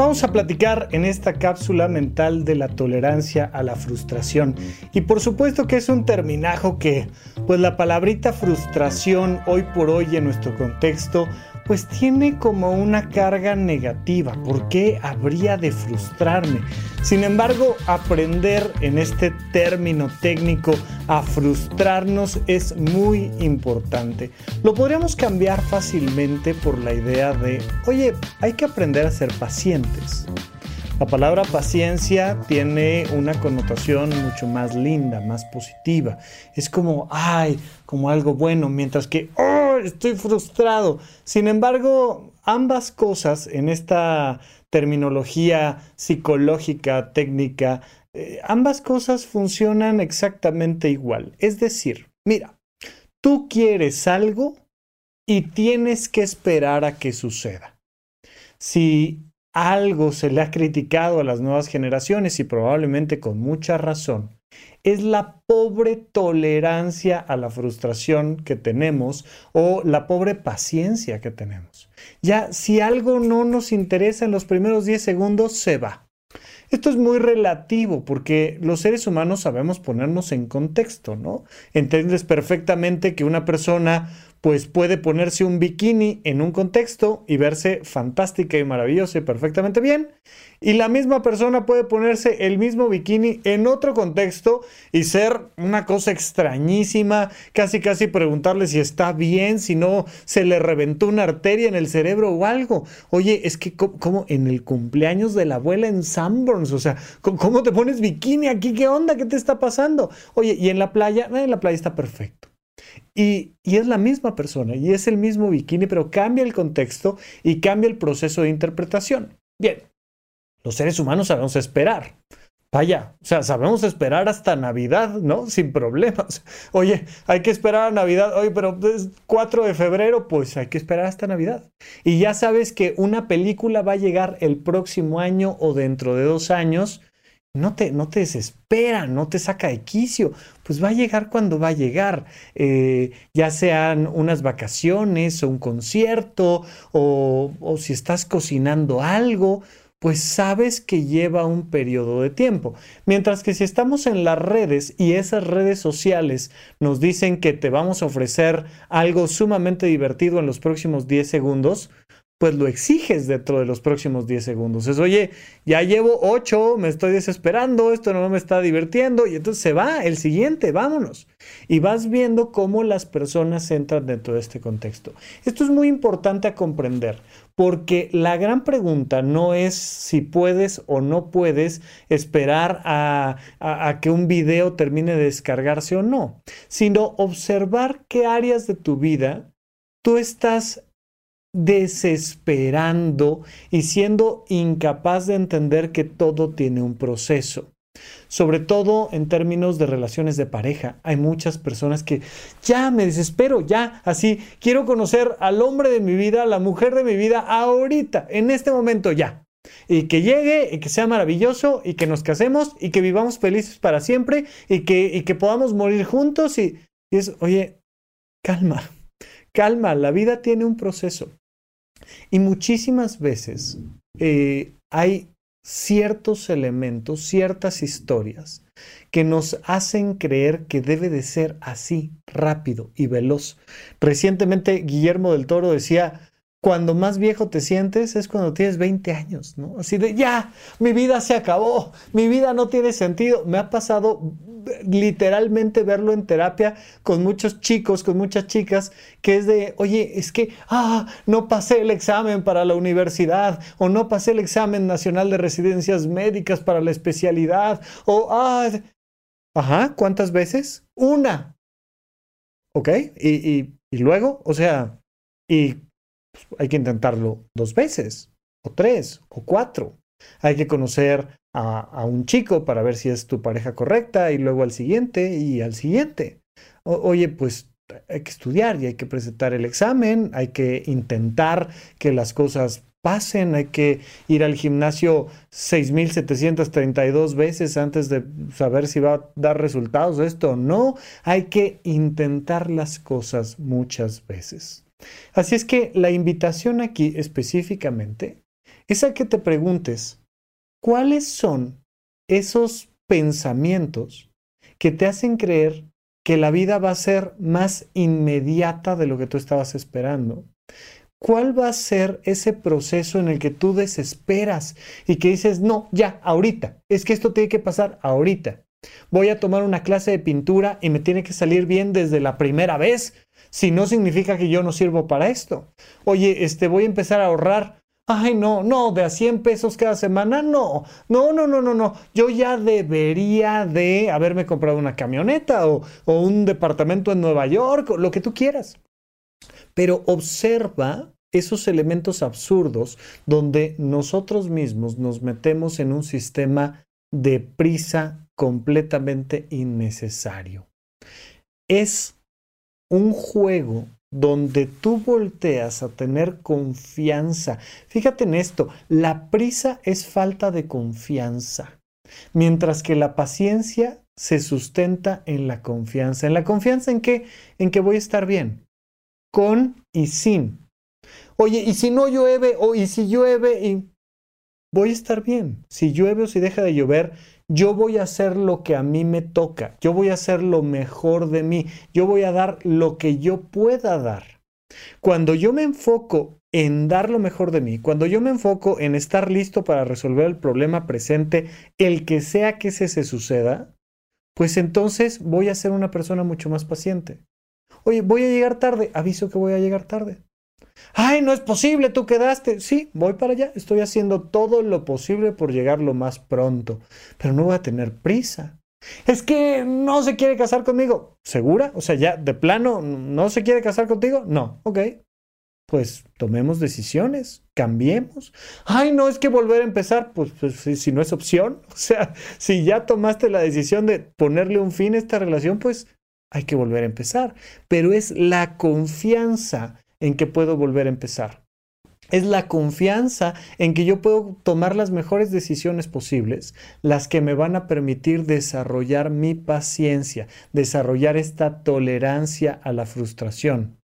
Vamos a platicar en esta cápsula mental de la tolerancia a la frustración. Y por supuesto que es un terminajo que, pues la palabrita frustración hoy por hoy en nuestro contexto pues tiene como una carga negativa. ¿Por qué habría de frustrarme? Sin embargo, aprender en este término técnico a frustrarnos es muy importante. Lo podríamos cambiar fácilmente por la idea de, oye, hay que aprender a ser pacientes. La palabra paciencia tiene una connotación mucho más linda, más positiva. Es como, ay, como algo bueno, mientras que, oh, estoy frustrado. Sin embargo, ambas cosas en esta terminología psicológica, técnica, eh, ambas cosas funcionan exactamente igual. Es decir, mira, tú quieres algo y tienes que esperar a que suceda. Si algo se le ha criticado a las nuevas generaciones y probablemente con mucha razón, es la pobre tolerancia a la frustración que tenemos o la pobre paciencia que tenemos. Ya si algo no nos interesa en los primeros 10 segundos, se va. Esto es muy relativo porque los seres humanos sabemos ponernos en contexto, ¿no? Entiendes perfectamente que una persona pues puede ponerse un bikini en un contexto y verse fantástica y maravillosa y perfectamente bien. Y la misma persona puede ponerse el mismo bikini en otro contexto y ser una cosa extrañísima, casi casi preguntarle si está bien, si no se le reventó una arteria en el cerebro o algo. Oye, es que como en el cumpleaños de la abuela en Sanborns, o sea, ¿cómo te pones bikini aquí? ¿Qué onda? ¿Qué te está pasando? Oye, y en la playa, en la playa está perfecto. Y, es la misma persona y es el mismo bikini, pero cambia el contexto y cambia el proceso de interpretación. Bien, los seres humanos sabemos esperar. Vaya, o sea, sabemos esperar hasta Navidad, ¿no? Sin problemas. Oye, hay que esperar a Navidad. Oye, pero es 4 de febrero, pues hay que esperar hasta Navidad. Y ya sabes que una película va a llegar el próximo año o dentro de dos años no te, no te desespera, no te saca de quicio, pues va a llegar cuando va a llegar, eh, ya sean unas vacaciones o un concierto o, o si estás cocinando algo, pues sabes que lleva un periodo de tiempo. Mientras que si estamos en las redes y esas redes sociales nos dicen que te vamos a ofrecer algo sumamente divertido en los próximos 10 segundos, pues lo exiges dentro de los próximos 10 segundos. Es, oye, ya llevo 8, me estoy desesperando, esto no me está divirtiendo, y entonces se va el siguiente, vámonos. Y vas viendo cómo las personas entran dentro de este contexto. Esto es muy importante a comprender, porque la gran pregunta no es si puedes o no puedes esperar a, a que un video termine de descargarse o no, sino observar qué áreas de tu vida tú estás desesperando y siendo incapaz de entender que todo tiene un proceso. Sobre todo en términos de relaciones de pareja. Hay muchas personas que ya me desespero, ya así, quiero conocer al hombre de mi vida, a la mujer de mi vida, ahorita, en este momento ya. Y que llegue y que sea maravilloso y que nos casemos y que vivamos felices para siempre y que, y que podamos morir juntos. Y, y es, oye, calma, calma, la vida tiene un proceso. Y muchísimas veces eh, hay ciertos elementos, ciertas historias que nos hacen creer que debe de ser así, rápido y veloz. Recientemente Guillermo del Toro decía, cuando más viejo te sientes es cuando tienes 20 años, ¿no? Así de, ya, mi vida se acabó, mi vida no tiene sentido. Me ha pasado literalmente verlo en terapia con muchos chicos, con muchas chicas, que es de, oye, es que, ah, no pasé el examen para la universidad, o no pasé el examen nacional de residencias médicas para la especialidad, o, ah, ajá, ¿cuántas veces? Una. ¿Ok? Y, y luego, o sea, y hay que intentarlo dos veces, o tres, o cuatro. Hay que conocer a, un chico para ver si es tu pareja correcta y luego al siguiente y al siguiente. oye, pues hay que estudiar y hay que presentar el examen, hay que intentar que las cosas pasen, hay que ir al gimnasio 6.732 veces antes de saber si va a dar resultados esto o no. Hay que intentar las cosas muchas veces. Así es que la invitación aquí específicamente es a que te preguntes, ¿cuáles son esos pensamientos que te hacen creer que la vida va a ser más inmediata de lo que tú estabas esperando? ¿Cuál va a ser ese proceso en el que tú desesperas y que dices, no, ya, ahorita, es que esto tiene que pasar ahorita? Voy a tomar una clase de pintura y me tiene que salir bien desde la primera vez, si no significa que yo no sirvo para esto. Oye, este, voy a empezar a ahorrar. Ay, no, no, de a 100 pesos cada semana, no, no, no, no, no, no. Yo ya debería de haberme comprado una camioneta o, o un departamento en Nueva York, o lo que tú quieras. Pero observa esos elementos absurdos donde nosotros mismos nos metemos en un sistema de prisa completamente innecesario. Es un juego donde tú volteas a tener confianza. Fíjate en esto, la prisa es falta de confianza, mientras que la paciencia se sustenta en la confianza. ¿En la confianza en qué? En que voy a estar bien, con y sin. Oye, ¿y si no llueve? O ¿y si llueve? Y voy a estar bien. Si llueve o si deja de llover, yo voy a hacer lo que a mí me toca. Yo voy a hacer lo mejor de mí. Yo voy a dar lo que yo pueda dar. Cuando yo me enfoco en dar lo mejor de mí, cuando yo me enfoco en estar listo para resolver el problema presente, el que sea que se, se suceda, pues entonces voy a ser una persona mucho más paciente. Oye, voy a llegar tarde. Aviso que voy a llegar tarde. Ay, no es posible, tú quedaste. Sí, voy para allá. Estoy haciendo todo lo posible por llegar lo más pronto. Pero no voy a tener prisa. Es que no se quiere casar conmigo. ¿Segura? O sea, ya de plano, ¿no se quiere casar contigo? No. Ok. Pues tomemos decisiones, cambiemos. Ay, no, es que volver a empezar, pues, pues si, si no es opción. O sea, si ya tomaste la decisión de ponerle un fin a esta relación, pues hay que volver a empezar. Pero es la confianza en que puedo volver a empezar. Es la confianza en que yo puedo tomar las mejores decisiones posibles, las que me van a permitir desarrollar mi paciencia, desarrollar esta tolerancia a la frustración,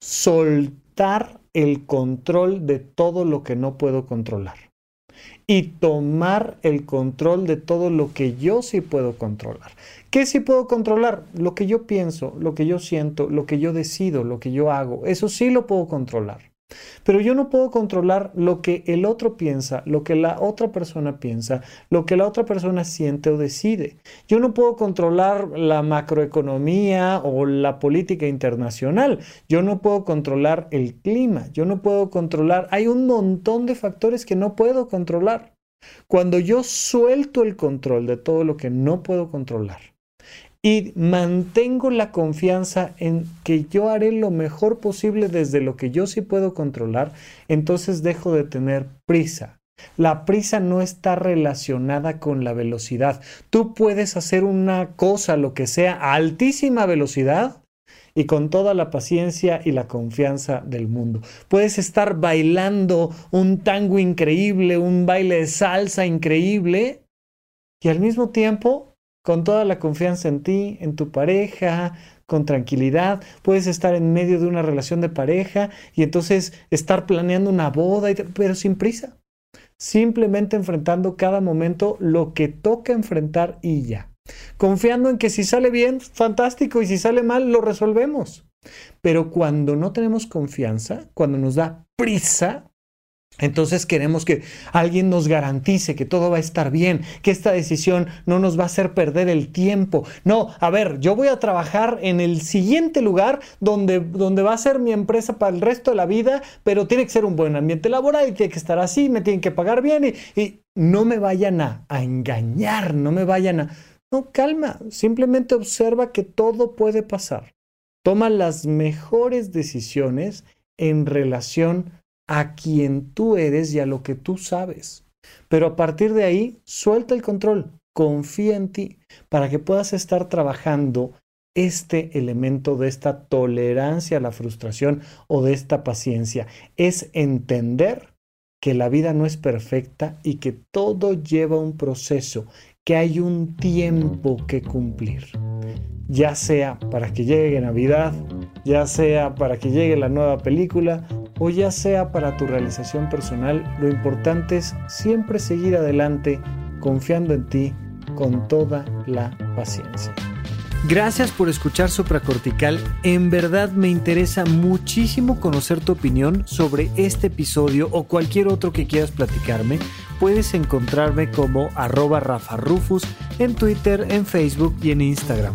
soltar el control de todo lo que no puedo controlar y tomar el control de todo lo que yo sí puedo controlar. ¿Qué sí puedo controlar? Lo que yo pienso, lo que yo siento, lo que yo decido, lo que yo hago. Eso sí lo puedo controlar. Pero yo no puedo controlar lo que el otro piensa, lo que la otra persona piensa, lo que la otra persona siente o decide. Yo no puedo controlar la macroeconomía o la política internacional. Yo no puedo controlar el clima. Yo no puedo controlar. Hay un montón de factores que no puedo controlar. Cuando yo suelto el control de todo lo que no puedo controlar, y mantengo la confianza en que yo haré lo mejor posible desde lo que yo sí puedo controlar, entonces dejo de tener prisa. La prisa no está relacionada con la velocidad. Tú puedes hacer una cosa, lo que sea, a altísima velocidad y con toda la paciencia y la confianza del mundo. Puedes estar bailando un tango increíble, un baile de salsa increíble y al mismo tiempo con toda la confianza en ti, en tu pareja, con tranquilidad. Puedes estar en medio de una relación de pareja y entonces estar planeando una boda, pero sin prisa. Simplemente enfrentando cada momento lo que toca enfrentar y ya. Confiando en que si sale bien, fantástico, y si sale mal, lo resolvemos. Pero cuando no tenemos confianza, cuando nos da prisa, entonces queremos que alguien nos garantice que todo va a estar bien, que esta decisión no nos va a hacer perder el tiempo. No, a ver, yo voy a trabajar en el siguiente lugar donde, donde va a ser mi empresa para el resto de la vida, pero tiene que ser un buen ambiente laboral y tiene que estar así, me tienen que pagar bien y, no me vayan a, a engañar, no me vayan a... No, calma, simplemente observa que todo puede pasar. Toma las mejores decisiones en relación a quien tú eres y a lo que tú sabes. Pero a partir de ahí, suelta el control, confía en ti para que puedas estar trabajando este elemento de esta tolerancia a la frustración o de esta paciencia. Es entender que la vida no es perfecta y que todo lleva un proceso, que hay un tiempo que cumplir. Ya sea para que llegue Navidad, ya sea para que llegue la nueva película, o ya sea para tu realización personal, lo importante es siempre seguir adelante confiando en ti con toda la paciencia. Gracias por escuchar Supracortical. En verdad me interesa muchísimo conocer tu opinión sobre este episodio o cualquier otro que quieras platicarme. Puedes encontrarme como arroba Rafa Rufus en Twitter, en Facebook y en Instagram.